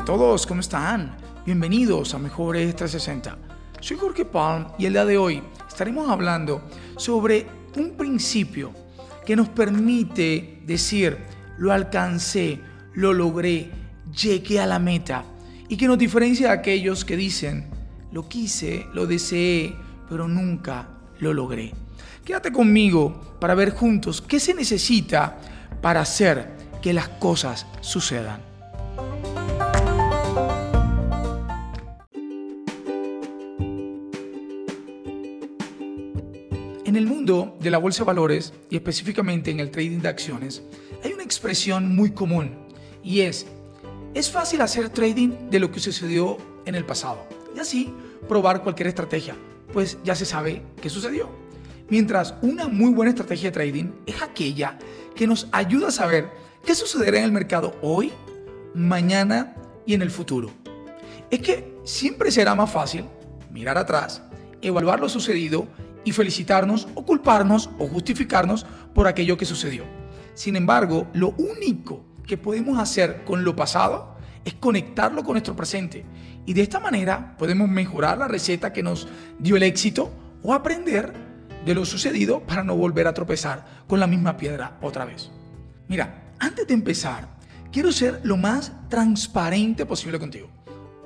A todos, ¿cómo están? Bienvenidos a Mejores 360. Soy Jorge Palm y el día de hoy estaremos hablando sobre un principio que nos permite decir, lo alcancé, lo logré, llegué a la meta y que nos diferencia de aquellos que dicen, lo quise, lo deseé, pero nunca lo logré. Quédate conmigo para ver juntos qué se necesita para hacer que las cosas sucedan. De la bolsa de valores y específicamente en el trading de acciones, hay una expresión muy común y es, es fácil hacer trading de lo que sucedió en el pasado y así probar cualquier estrategia, pues ya se sabe qué sucedió. Mientras una muy buena estrategia de trading es aquella que nos ayuda a saber qué sucederá en el mercado hoy, mañana y en el futuro. Es que siempre será más fácil mirar atrás, evaluar lo sucedido y felicitarnos o culparnos o justificarnos por aquello que sucedió. Sin embargo, lo único que podemos hacer con lo pasado es conectarlo con nuestro presente. Y de esta manera podemos mejorar la receta que nos dio el éxito o aprender de lo sucedido para no volver a tropezar con la misma piedra otra vez. Mira, antes de empezar, quiero ser lo más transparente posible contigo.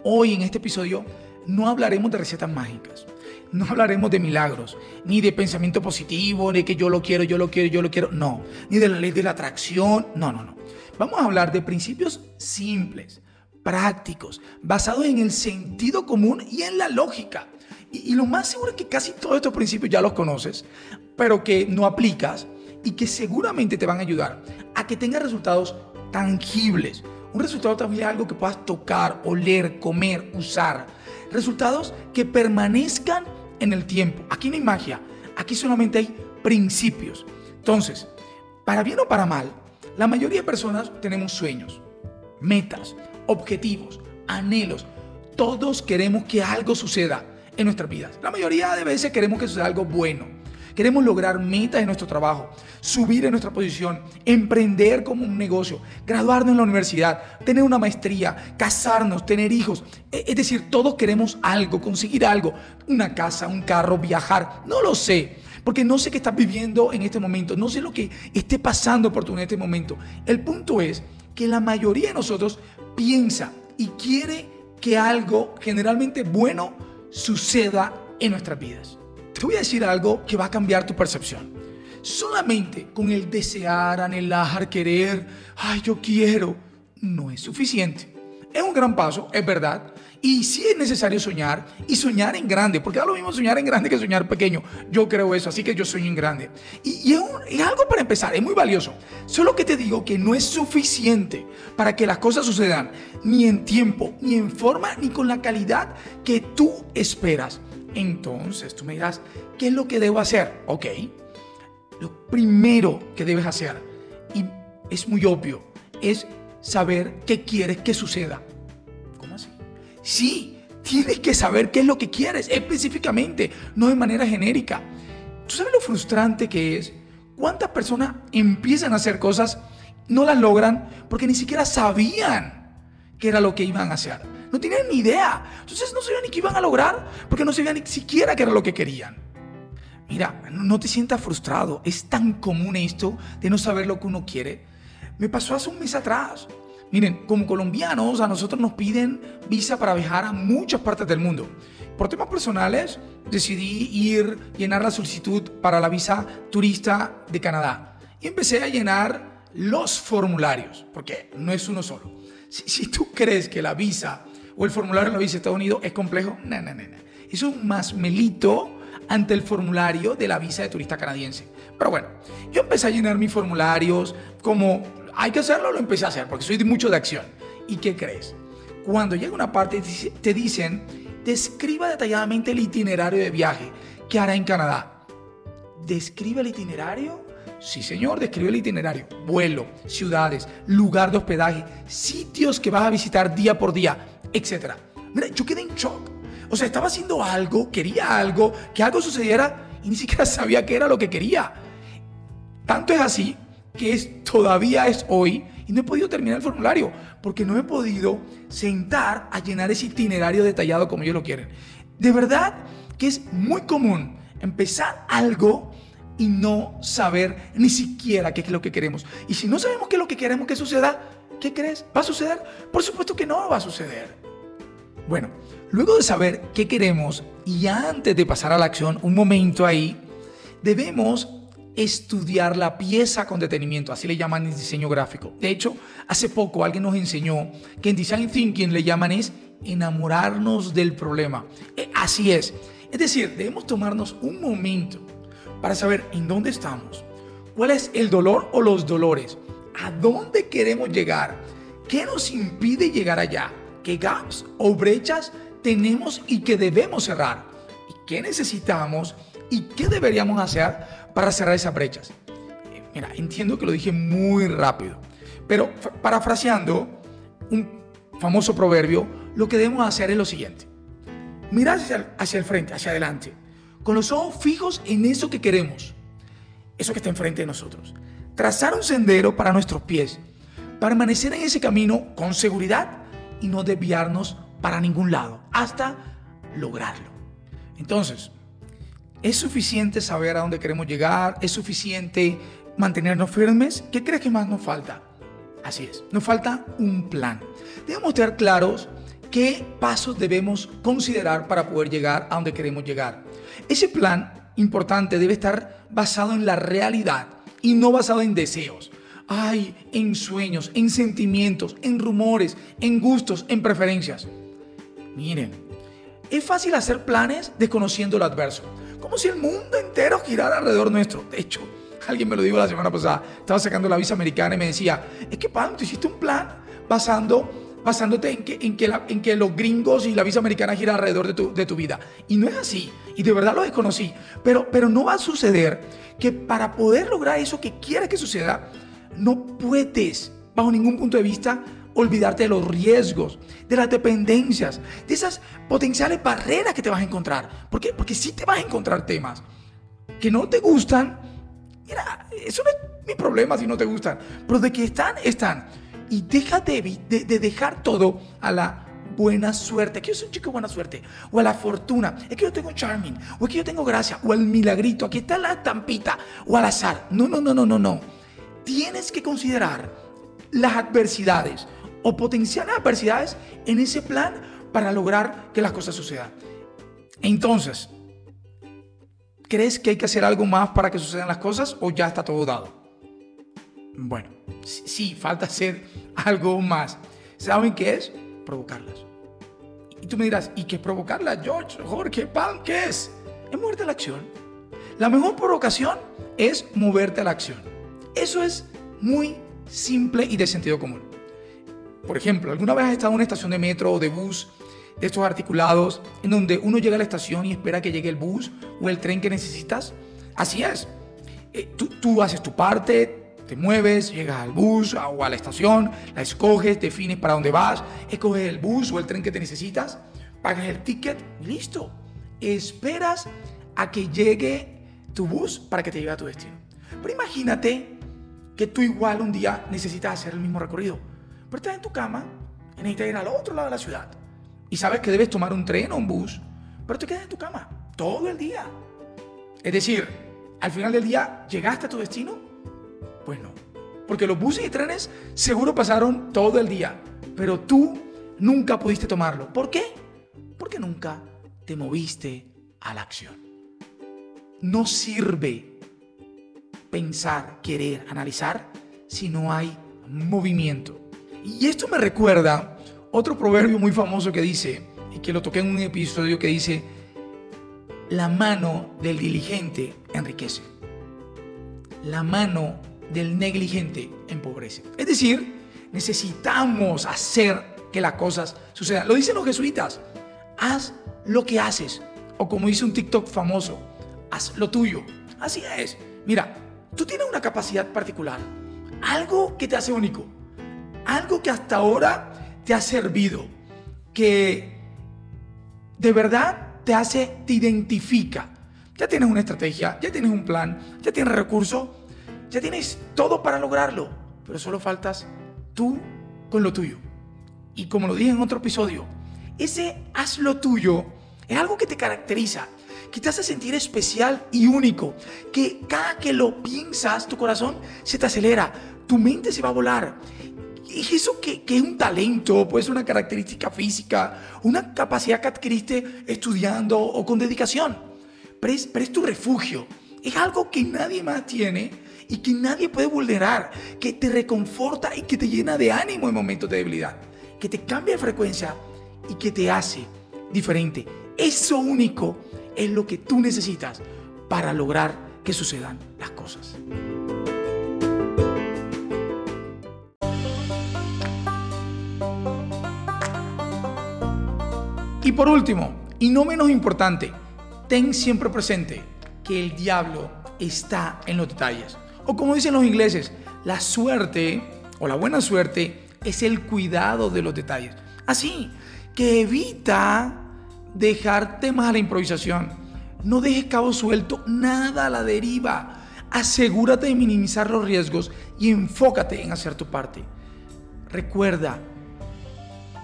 Hoy en este episodio no hablaremos de recetas mágicas no hablaremos de milagros, ni de pensamiento positivo, de que yo lo quiero, yo lo quiero, yo lo quiero. No, ni de la ley de la atracción. No, no, no. Vamos a hablar de principios simples, prácticos, basados en el sentido común y en la lógica. Y, y, lo más seguro es que casi todos estos principios ya los conoces, pero que no aplicas y que seguramente te van a ayudar a que tengas resultados tangibles. Un resultado también es algo que puedas tocar, oler, comer, usar. Resultados que permanezcan en el tiempo. Aquí no hay magia, aquí solamente hay principios. Entonces, para bien o para mal, la mayoría de personas tenemos sueños, metas, objetivos, anhelos. Todos queremos que algo suceda en nuestras vidas. La mayoría de veces queremos que suceda algo bueno. Queremos lograr metas en nuestro trabajo, subir en nuestra posición, emprender como un negocio, graduarnos en la universidad, tener una maestría, casarnos, tener hijos. E, es decir, todos queremos algo, conseguir algo, una casa, un carro, viajar. No lo sé, porque no sé qué estás viviendo en este momento, no sé lo que esté pasando por tu en este momento. El punto es que la mayoría de nosotros piensa y quiere que algo generalmente bueno suceda en nuestras vidas. Te voy a decir algo que va a cambiar tu percepción. Solamente con el desear, anhelar, querer, ay, yo quiero, no es suficiente. Es un gran paso, es verdad. Y sí es necesario soñar y soñar en grande, porque da lo mismo soñar en grande que soñar pequeño. Yo creo eso, así que yo sueño en grande. Y, y es, un, es algo para empezar, es muy valioso. Solo que te digo que no es suficiente para que las cosas sucedan, ni en tiempo, ni en forma, ni con la calidad que tú esperas. Entonces tú me dirás, ¿qué es lo que debo hacer? Ok, lo primero que debes hacer, y es muy obvio, es saber qué quieres que suceda. ¿Cómo así? Sí, tienes que saber qué es lo que quieres específicamente, no de manera genérica. ¿Tú sabes lo frustrante que es? ¿Cuántas personas empiezan a hacer cosas, no las logran porque ni siquiera sabían qué era lo que iban a hacer? No tenían ni idea. Entonces no sabían ni qué iban a lograr porque no sabían ni siquiera qué era lo que querían. Mira, no te sientas frustrado. Es tan común esto de no saber lo que uno quiere. Me pasó hace un mes atrás. Miren, como colombianos a nosotros nos piden visa para viajar a muchas partes del mundo. Por temas personales decidí ir, llenar la solicitud para la visa turista de Canadá. Y empecé a llenar los formularios, porque no es uno solo. Si, si tú crees que la visa o el formulario en la visa de Estados Unidos es complejo, no, no, no, no. Es un masmelito ante el formulario de la visa de turista canadiense. Pero bueno, yo empecé a llenar mis formularios como hay que hacerlo, lo empecé a hacer porque soy de mucho de acción. ¿Y qué crees? Cuando llega una parte te dicen, describa detalladamente el itinerario de viaje que hará en Canadá. ¿Describe el itinerario? Sí, señor, describe el itinerario. Vuelo, ciudades, lugar de hospedaje, sitios que vas a visitar día por día, etc. Mira, yo quedé en shock. O sea, estaba haciendo algo, quería algo, que algo sucediera y ni siquiera sabía qué era lo que quería. Tanto es así que es, todavía es hoy y no he podido terminar el formulario porque no he podido sentar a llenar ese itinerario detallado como ellos lo quieren. De verdad que es muy común empezar algo y no saber ni siquiera qué es lo que queremos. Y si no sabemos qué es lo que queremos que suceda, ¿qué crees? ¿Va a suceder? Por supuesto que no va a suceder. Bueno, luego de saber qué queremos y antes de pasar a la acción, un momento ahí, debemos estudiar la pieza con detenimiento, así le llaman en diseño gráfico. De hecho, hace poco alguien nos enseñó que en Design Thinking le llaman es enamorarnos del problema. Eh, así es. Es decir, debemos tomarnos un momento para saber en dónde estamos, cuál es el dolor o los dolores, a dónde queremos llegar, qué nos impide llegar allá, qué gaps o brechas tenemos y que debemos cerrar, y qué necesitamos y qué deberíamos hacer para cerrar esas brechas. Eh, mira, entiendo que lo dije muy rápido, pero parafraseando un famoso proverbio, lo que debemos hacer es lo siguiente. Mirar hacia, hacia el frente, hacia adelante con los ojos fijos en eso que queremos, eso que está enfrente de nosotros. Trazar un sendero para nuestros pies, permanecer en ese camino con seguridad y no desviarnos para ningún lado hasta lograrlo. Entonces, ¿es suficiente saber a dónde queremos llegar? ¿Es suficiente mantenernos firmes? ¿Qué crees que más nos falta? Así es, nos falta un plan. Debemos estar claros qué pasos debemos considerar para poder llegar a donde queremos llegar. Ese plan importante debe estar basado en la realidad y no basado en deseos. Ay, en sueños, en sentimientos, en rumores, en gustos, en preferencias. Miren, es fácil hacer planes desconociendo lo adverso, como si el mundo entero girara alrededor nuestro. De hecho, alguien me lo dijo la semana pasada, estaba sacando la visa americana y me decía, es que Pablo, tú hiciste un plan basando basándote en que, en que, en que los gringos y la visa americana gira alrededor de tu, de tu vida. Y no es así. Y de verdad lo desconocí. Pero, pero no va a suceder que para poder lograr eso que quieres que suceda, no puedes, bajo ningún punto de vista, olvidarte de los riesgos, de las dependencias, de esas potenciales barreras que te vas a encontrar. ¿Por qué? Porque si te vas a encontrar temas que no te gustan. Eso no es mi problema si no te gustan. Pero de que están, están y deja de, de, dejar todo a la buena suerte, que yo soy un chico de buena suerte, o a la fortuna, es que yo tengo charming, o es que yo tengo gracia, o al milagrito, aquí está la estampita, o al azar. No, no, no, no, no, no. Tienes que considerar las adversidades o potenciales adversidades en ese plan para lograr que las cosas sucedan. Entonces, ¿crees que hay que hacer algo más para que sucedan las cosas o ya está todo dado? Bueno, sí, falta hacer algo más. ¿Saben qué es? Provocarlas. Y tú me dirás, ¿y qué es provocarlas, George, Jorge, Pan? ¿Qué es? Es moverte a la acción. La mejor provocación es moverte a la acción. Eso es muy simple y de sentido común. Por ejemplo, ¿alguna vez has estado en una estación de metro o de bus de estos articulados en donde uno llega a la estación y espera que llegue el bus o el tren que necesitas? Así es. Eh, tú, tú haces tu parte, te mueves, llegas al bus o a la estación, la escoges, defines para dónde vas, escoges el bus o el tren que te necesitas, pagas el ticket listo. Esperas a que llegue tu bus para que te lleve a tu destino. Pero imagínate que tú igual un día necesitas hacer el mismo recorrido, pero estás en tu cama y necesitas ir al otro lado de la ciudad y sabes que debes tomar un tren o un bus, pero te quedas en tu cama todo el día. Es decir, al final del día llegaste a tu destino pues no. Porque los buses y trenes seguro pasaron todo el día, pero tú nunca pudiste tomarlo. ¿Por qué? Porque nunca te moviste a la acción. No sirve pensar, querer, analizar si no hay movimiento. Y esto me recuerda otro proverbio muy famoso que dice, y que lo toqué en un episodio que dice, la mano del diligente enriquece. La mano del negligente empobrece. Es decir, necesitamos hacer que las cosas sucedan. Lo dicen los jesuitas, haz lo que haces. O como dice un TikTok famoso, haz lo tuyo. Así es. Mira, tú tienes una capacidad particular, algo que te hace único, algo que hasta ahora te ha servido, que de verdad te hace, te identifica. Ya tienes una estrategia, ya tienes un plan, ya tienes recursos ya tienes todo para lograrlo, pero solo faltas tú con lo tuyo. Y como lo dije en otro episodio, ese haz lo tuyo es algo que te caracteriza, que te hace sentir especial y único, que cada que lo piensas, tu corazón se te acelera, tu mente se va a volar. Y eso que, que es un talento, puede ser una característica física, una capacidad que adquiriste estudiando o con dedicación. Pero es, pero es tu refugio. Es algo que nadie más tiene y que nadie puede vulnerar, que te reconforta y que te llena de ánimo en momentos de debilidad, que te cambia de frecuencia y que te hace diferente. Eso único es lo que tú necesitas para lograr que sucedan las cosas. Y por último, y no menos importante, ten siempre presente que el diablo está en los detalles. O como dicen los ingleses, la suerte o la buena suerte es el cuidado de los detalles. Así que evita dejar temas a la improvisación. No dejes cabo suelto, nada a la deriva. Asegúrate de minimizar los riesgos y enfócate en hacer tu parte. Recuerda,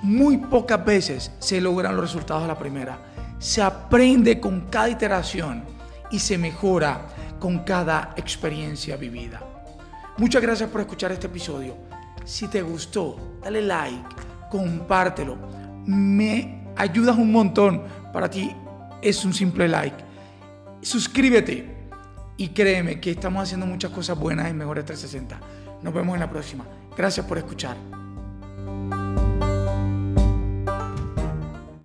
muy pocas veces se logran los resultados a la primera. Se aprende con cada iteración y se mejora con cada experiencia vivida. Muchas gracias por escuchar este episodio. Si te gustó, dale like, compártelo. Me ayudas un montón. Para ti es un simple like. Suscríbete y créeme que estamos haciendo muchas cosas buenas en Mejores 360. Nos vemos en la próxima. Gracias por escuchar.